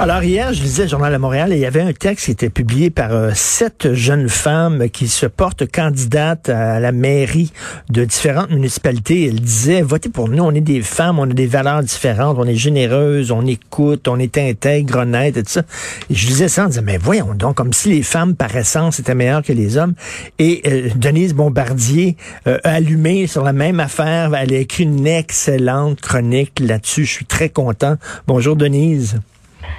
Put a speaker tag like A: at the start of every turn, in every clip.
A: Alors hier, je lisais le Journal de Montréal et il y avait un texte qui était publié par euh, sept jeunes femmes qui se portent candidates à la mairie de différentes municipalités. Elles disaient, votez pour nous, on est des femmes, on a des valeurs différentes, on est généreuses, on écoute, on est intègre, honnête et ça. Et je lisais ça en disant, mais voyons donc, comme si les femmes par essence étaient meilleures que les hommes. Et euh, Denise Bombardier euh, sur la même affaire, elle a écrit une excellente chronique là-dessus. Je suis très content. Bonjour Denise.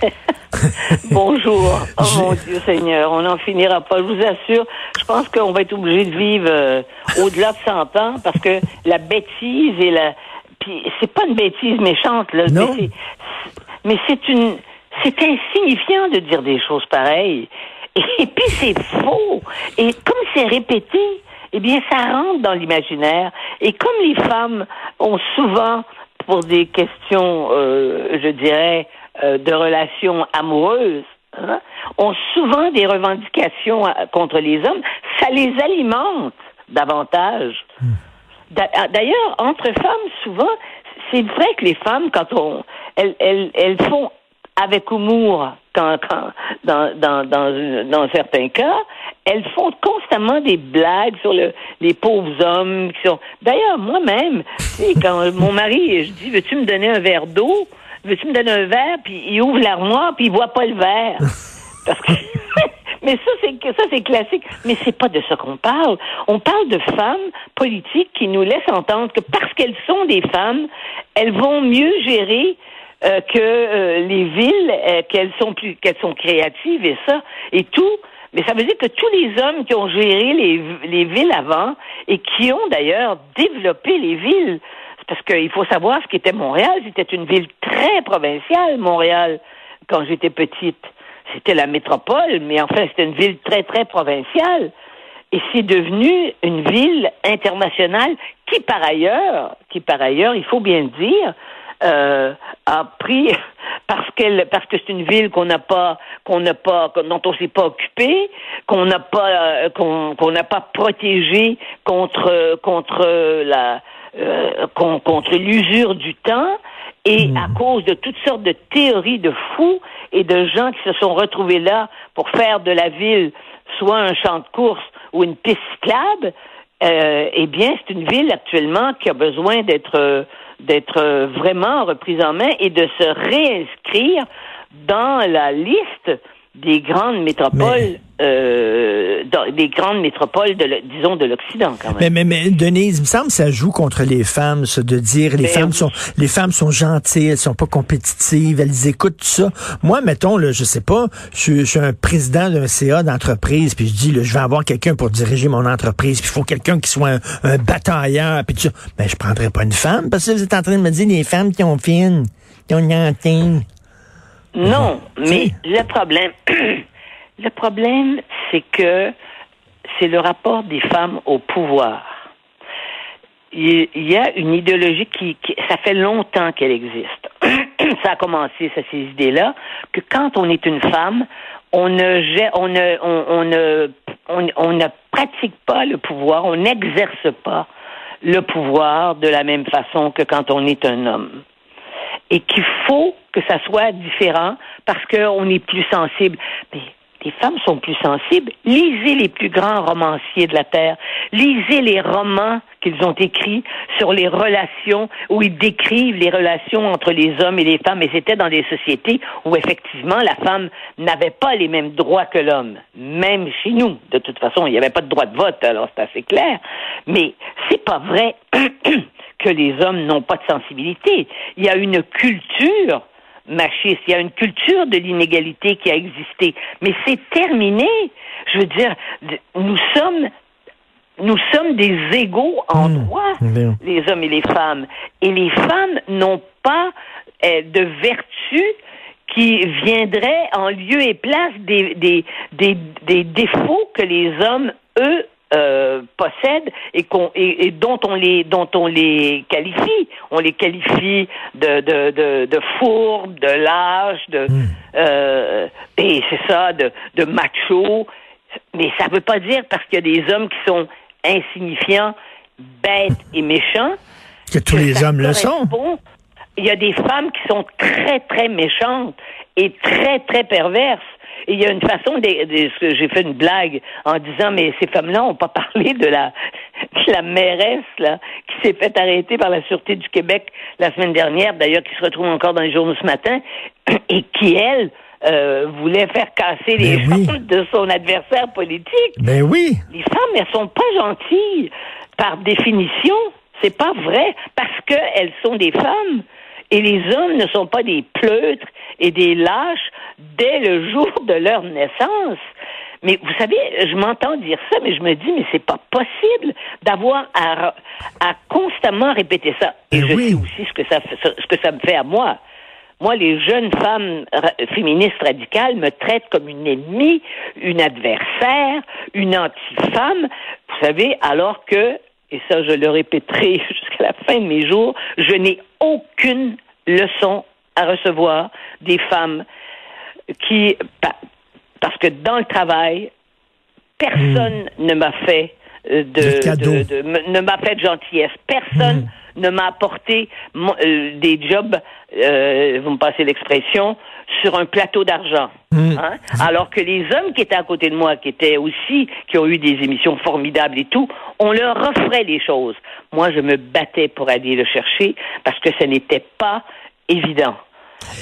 B: Bonjour. Oh mon Dieu Seigneur, on n'en finira pas. Je vous assure, je pense qu'on va être obligé de vivre euh, au-delà de 100 ans parce que la bêtise et la... Puis c'est pas une bêtise méchante, là.
A: Non.
B: Mais c'est- une... C'est insignifiant de dire des choses pareilles. Et puis c'est faux. Et comme c'est répété, eh bien ça rentre dans l'imaginaire. Et comme les femmes ont souvent, pour des questions, euh, je dirais, euh, de relations amoureuses, hein, ont souvent des revendications euh, contre les hommes, ça les alimente davantage. D'a- ah, D'ailleurs, entre femmes, souvent, c'est vrai que les femmes, quand on, elles, elles, elles font avec humour, quand, quand, dans, dans, dans, dans certains cas, elles font constamment des blagues sur le, les pauvres hommes qui sont. D'ailleurs, moi-même, tu sais, quand mon mari, je dis, veux-tu me donner un verre d'eau? Veux-tu me donner un verre? Puis il ouvre l'armoire, puis il voit pas le verre. Parce que mais ça c'est ça c'est classique, mais c'est pas de ça qu'on parle. On parle de femmes politiques qui nous laissent entendre que parce qu'elles sont des femmes, elles vont mieux gérer euh, que euh, les villes, euh, qu'elles sont plus qu'elles sont créatives et ça et tout. Mais ça veut dire que tous les hommes qui ont géré les, les villes avant et qui ont d'ailleurs développé les villes, parce qu'il faut savoir ce qu'était Montréal. C'était une ville très provinciale, Montréal, quand j'étais petite c'était la métropole, mais enfin, c'était une ville très, très provinciale. Et c'est devenu une ville internationale qui, par ailleurs, qui, par ailleurs, il faut bien dire, euh, a pris parce qu'elle parce que c'est une ville qu'on n'a pas qu'on n'a pas dont on s'est pas occupé qu'on n'a pas euh, qu'on qu'on n'a pas protégé contre contre la euh, con- contre l'usure du temps et à cause de toutes sortes de théories de fous et de gens qui se sont retrouvés là pour faire de la ville soit un champ de course ou une piste cyclable, euh, eh bien, c'est une ville actuellement qui a besoin d'être euh, d'être euh, vraiment reprise en main et de se réinscrire dans la liste des grandes métropoles, euh, des grandes métropoles, de, le- disons, de l'Occident, quand même.
A: Mais, mais, mais Denise, il me semble que ça joue contre les femmes, ça, de dire les femmes
B: oui.
A: sont les femmes sont gentilles, elles sont pas compétitives, elles écoutent tout ça. Moi, mettons, là, je sais pas, je, suis- je suis un président d'un CA d'entreprise, puis je dis, là, je vais avoir quelqu'un pour diriger mon entreprise, puis il faut quelqu'un qui soit un, un batailleur, puis tout ça. Ben, je prendrais pas une femme, parce que vous êtes en train de me dire les femmes qui ont fine, qui ont une antenne.
B: Non, mais le problème, le problème, c'est que c'est le rapport des femmes au pouvoir. Il y a une idéologie qui, qui- ça fait longtemps qu'elle existe. ça a commencé, ça, ces idées-là, que quand on est une femme, on ne, gère- on ne, on, on ne, on, on ne pratique pas le pouvoir, on n'exerce pas le pouvoir de la même façon que quand on est un homme et qu'il faut que ça soit différent parce qu'on est plus sensible. Mais les femmes sont plus sensibles. Lisez les plus grands romanciers de la Terre. Lisez les romans qu'ils ont écrits sur les relations, où ils décrivent les relations entre les hommes et les femmes. Et c'était dans des sociétés où effectivement la femme n'avait pas les mêmes droits que l'homme. Même chez nous, de toute façon, il n'y avait pas de droit de vote, alors c'est assez clair. Mais c'est pas vrai que les hommes n'ont pas de sensibilité. Il y a une culture machiste, il y a une culture de l'inégalité qui a existé, mais c'est terminé. Je veux dire, nous sommes nous sommes des égaux en
A: Mmh.
B: droit, les hommes et les femmes. Et les femmes n'ont pas euh, de vertu qui viendrait en lieu et place des, des, des, des défauts que les hommes, eux, euh, possèdent et, qu'on, et, et dont on les dont on les qualifie. On les qualifie de de de, de fourbes, de lâches, de euh, et c'est ça, de de machos. Mais ça ne veut pas dire parce qu'il y a des hommes qui sont insignifiants, bêtes et méchants.
A: Que tous les hommes le sont.
B: Il y a des femmes qui sont très, très méchantes et très, très perverses. Et il y a une façon de, j'ai fait une blague en disant mais ces femmes-là n'ont pas parlé de la de la mairesse là qui s'est fait arrêter par la sûreté du Québec la semaine dernière, d'ailleurs qui se retrouve encore dans les journaux ce matin et qui elle euh, voulait faire casser les
A: ben
B: de son adversaire politique.
A: Mais ben oui.
B: Les femmes, elles sont pas gentilles par définition. C'est pas vrai parce qu'elles sont des femmes. Et les hommes ne sont pas des pleutres et des lâches dès le jour de leur naissance. Mais vous savez, je m'entends dire ça, mais je me dis, mais c'est pas possible d'avoir à, à, constamment répéter ça. Et je sais aussi ce que ça, ce que ça me fait à moi. Moi, les jeunes femmes féministes radicales me traitent comme une ennemie, une adversaire, une anti-femme. Vous savez, alors que, et ça je le répéterai jusqu'à la fin de mes jours, je n'ai aucune leçon à recevoir des femmes qui, parce que dans le travail, personne hmm. ne m'a fait euh, de, ne m'a fait de gentillesse. Personne hmm ne m'a apporté euh, des jobs, euh, vous me passez l'expression, sur un plateau d'argent. Hmm. Hein? Alors que les hommes qui étaient à côté de moi, qui étaient aussi, qui ont eu des émissions formidables et tout, on leur offrait les choses. Moi, je me battais pour aller le chercher parce que ce n'était pas évident.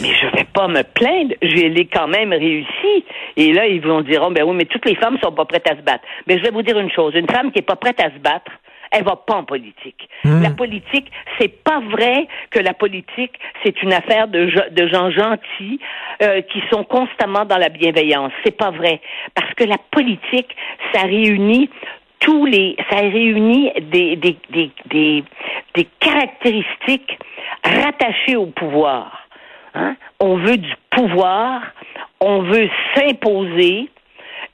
B: Mais je vais pas me plaindre, je l'ai quand même réussi. Et là, ils vont dire, oh, ben oui, mais toutes les femmes sont pas prêtes à se battre. Mais je vais vous dire une chose, une femme qui est pas prête à se battre, elle va pas en politique. Hmm. La politique, c'est pas vrai que la politique, c'est une affaire de, de gens gentils euh, qui sont constamment dans la bienveillance. C'est pas vrai. Parce que la politique, ça réunit tous les, ça réunit des, des, des, des, des caractéristiques rattachées au pouvoir. Hein? On veut du pouvoir, on veut s'imposer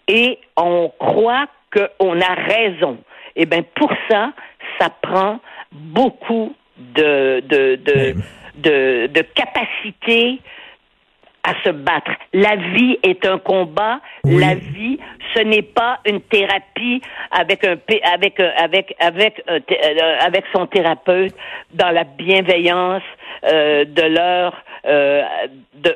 B: et on croit qu'on a raison. Eh bien, pour ça, ça prend beaucoup de, de, de, de, de capacité à se battre. La vie est un combat. La vie, ce n'est pas une thérapie avec un avec avec avec euh, avec son thérapeute dans la bienveillance euh, de leur euh, de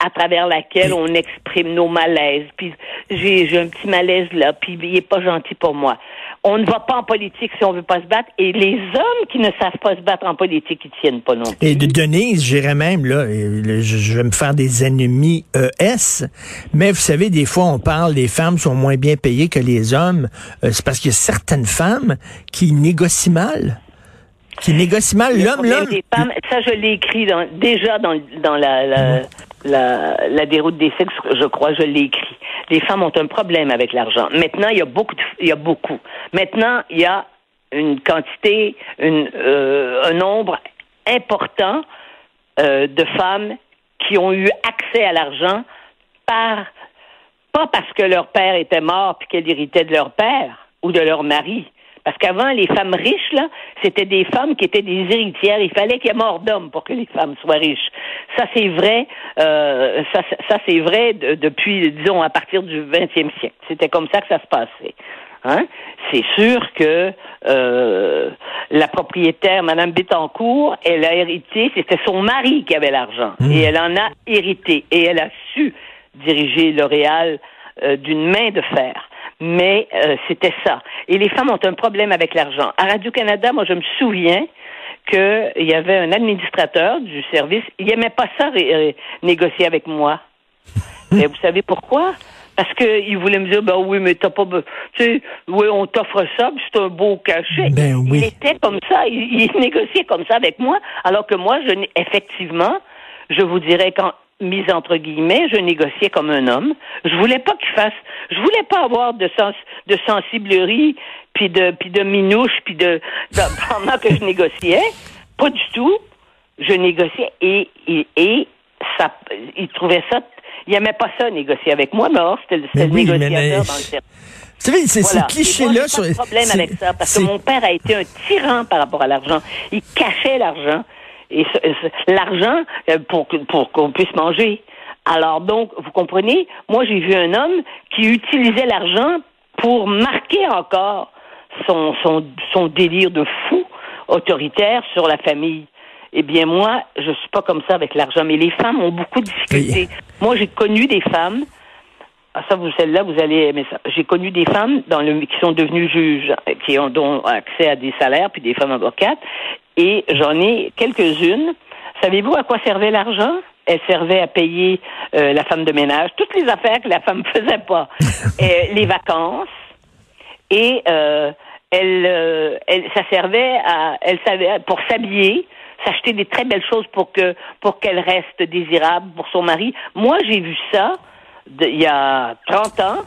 B: à travers laquelle on exprime nos malaises. Puis j'ai un petit malaise là, puis il est pas gentil pour moi. On ne va pas en politique si on veut pas se battre, et les hommes qui ne savent pas se battre en politique, ils tiennent pas non plus.
A: Et de Denise, j'irais même là, je vais me faire des ennemis ES, mais vous savez, des fois on parle, les femmes sont moins bien payées que les hommes. Euh, c'est parce qu'il y a certaines femmes qui négocient mal qui négocient mal l'homme l'homme
B: ça je l'ai écrit dans, déjà dans, dans la, la, la, la déroute des sexes, je crois, je l'ai écrit. Les femmes ont un problème avec l'argent. Maintenant, il y a beaucoup, il y a beaucoup. Maintenant, il y a une quantité, euh, un nombre important euh, de femmes qui ont eu accès à l'argent pas parce que leur père était mort puis qu'elles héritaient de leur père ou de leur mari, parce qu'avant, les femmes riches, là, c'était des femmes qui étaient des héritières. Il fallait qu'il y ait mort d'homme pour que les femmes soient riches. Ça, c'est vrai. Euh, ça, ça c'est vrai depuis, disons, à partir du 20e siècle. C'était comme ça que ça se passait. Hein? C'est sûr que euh, la propriétaire, Madame Bettencourt, elle a hérité, c'était son mari qui avait l'argent. Mmh. Et elle en a hérité. Et elle a su diriger L'Oréal euh, d'une main de fer mais euh, c'était ça. Et les femmes ont un problème avec l'argent. À Radio-Canada, moi, je me souviens qu'il y avait un administrateur du service, il n'aimait pas ça négocier avec moi. mais vous savez pourquoi? Parce qu'il voulait me dire, ben oui, mais t'as pas, tu sais, oui, on t'offre ça, c'est un beau cachet.
A: Ben oui.
B: Il était comme ça, il, il, négociait comme ça avec moi, alors que moi, je effectivement, je vous dirais quand mise entre guillemets, je négociais comme un homme. Je voulais pas qu'il fasse, je voulais pas avoir de sens, de sensiblerie, puis de, puis de minouche, puis de, pendant que je négociais, pas du tout. Je négociais et, et, et ça, il trouvait ça, il aimait pas ça négocier avec moi, mais c'était le négociateur dans le.
A: Vous savez, c'est ce cliché-là
B: sur. Pas de problème avec ça, parce que mon père a été un tyran par rapport à l'argent. Il cachait l'argent et l'argent euh, pour, pour qu'on puisse manger. Alors donc, vous comprenez, moi j'ai vu un homme qui utilisait l'argent pour marquer encore son, son, son délire de fou autoritaire sur la famille. Eh bien, moi, je suis pas comme ça avec l'argent, mais les femmes ont beaucoup de difficultés. Moi, j'ai connu des femmes, ah, ça, vous, celle-là, vous allez aimer ça. J'ai connu des femmes dans le, qui sont devenues juges, qui ont donc accès à des salaires, puis des femmes avocates, et j'en ai quelques-unes. Savez-vous à quoi servait l'argent? Elle servait à payer euh, la femme de ménage, toutes les affaires que la femme faisait pas, Et les vacances, et euh, elle, euh, elle, ça servait à, elle savait pour s'habiller, s'acheter des très belles choses pour que pour qu'elle reste désirable pour son mari. Moi, j'ai vu ça il y a 30 ans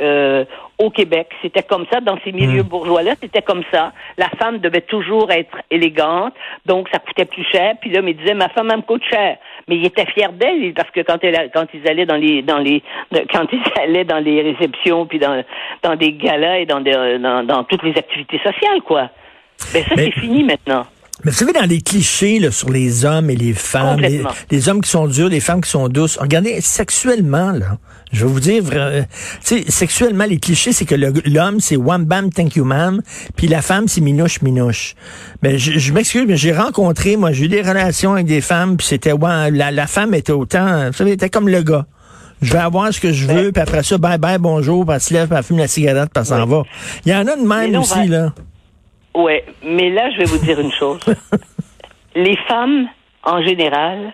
B: euh, au Québec. C'était comme ça, dans ces milieux bourgeois-là, c'était comme ça. La femme devait toujours être élégante, donc ça coûtait plus cher. Puis là, il disait, ma femme, elle me coûte cher. Mais il était fier d'elle, parce que quand, elle, quand ils allaient dans les, dans les, quand ils allaient dans les réceptions, puis dans, dans des galas et dans, des, dans, dans toutes les activités sociales, quoi. Ben ça, c'est fini maintenant.
A: Mais vous savez, dans les clichés là, sur les hommes et les femmes, les, les, hommes qui sont durs, les femmes qui sont douces, regardez, sexuellement, là, je vais vous dire, euh, tu sais, sexuellement, les clichés, c'est que l'homme, c'est one bam, thank you ma'am, puis la femme, c'est minouche, minouche. Mais je, je m'excuse, mais j'ai rencontré, moi, j'ai eu des relations avec des femmes, puis c'était, ouais, la, la femme était autant, vous savez, était comme le gars. Je vais avoir ce que je veux, puis après ça, bye bye, bonjour, puis elle se lève, puis elle fume la cigarette, puis elle s'en va. Il y en a de même aussi, là.
B: Ouais, mais là, je vais vous dire une chose. les femmes, en général,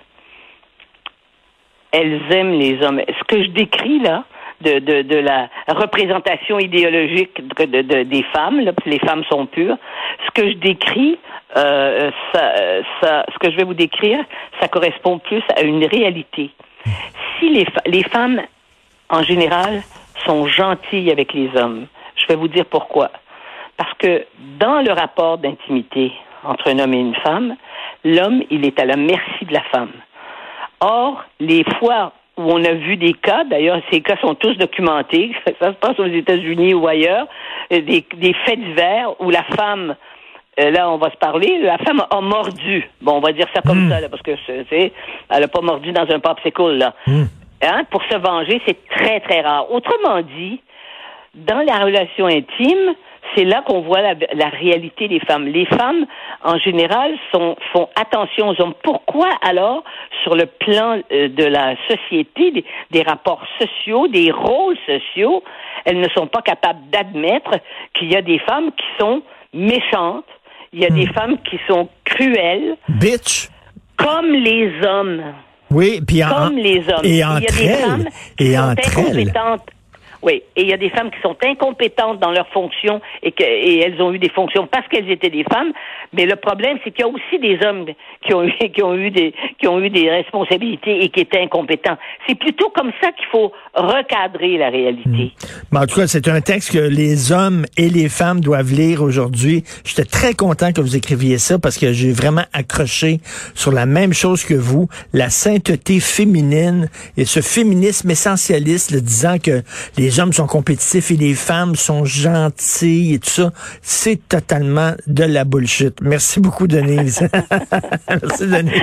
B: elles aiment les hommes. Ce que je décris là, de, de, de la représentation idéologique de, de, des femmes, là, les femmes sont pures, ce que je décris, euh, ça, ça, ce que je vais vous décrire, ça correspond plus à une réalité. Si les, les femmes, en général, sont gentilles avec les hommes, je vais vous dire pourquoi. Parce que dans le rapport d'intimité entre un homme et une femme, l'homme, il est à la merci de la femme. Or, les fois où on a vu des cas, d'ailleurs, ces cas sont tous documentés, ça se passe aux États-Unis ou ailleurs, euh, des, des faits divers où la femme, euh, là, on va se parler, la femme a mordu. Bon, on va dire ça comme hmm. ça, là, parce que, c'est, elle n'a pas mordu dans un popsicle, là. Mm. Hein? Pour se venger, c'est très, très rare. Autrement dit, dans la relation intime, c'est là qu'on voit la, la, réalité des femmes. Les femmes, en général, sont, font attention aux hommes. Pourquoi alors, sur le plan euh, de la société, des, des, rapports sociaux, des rôles sociaux, elles ne sont pas capables d'admettre qu'il y a des femmes qui sont méchantes, il y a des hmm. femmes qui sont cruelles.
A: Bitch.
B: Comme les hommes.
A: Oui, puis
B: comme les hommes.
A: Et entre il y a des femmes qui sont
B: incompétentes. Oui, et il y a des femmes qui sont incompétentes dans leurs fonctions et, que, et elles ont eu des fonctions parce qu'elles étaient des femmes. Mais le problème, c'est qu'il y a aussi des hommes qui ont eu, qui ont eu des, qui ont eu des responsabilités et qui étaient incompétents. C'est plutôt comme ça qu'il faut recadrer la réalité. Hmm.
A: Mais en tout cas, c'est un texte que les hommes et les femmes doivent lire aujourd'hui. J'étais très content que vous écriviez ça parce que j'ai vraiment accroché sur la même chose que vous, la sainteté féminine et ce féminisme essentialiste, le disant que les hommes sont compétitifs et les femmes sont gentilles et tout ça, c'est totalement de la bullshit. Merci beaucoup, Denise. Merci, Denise.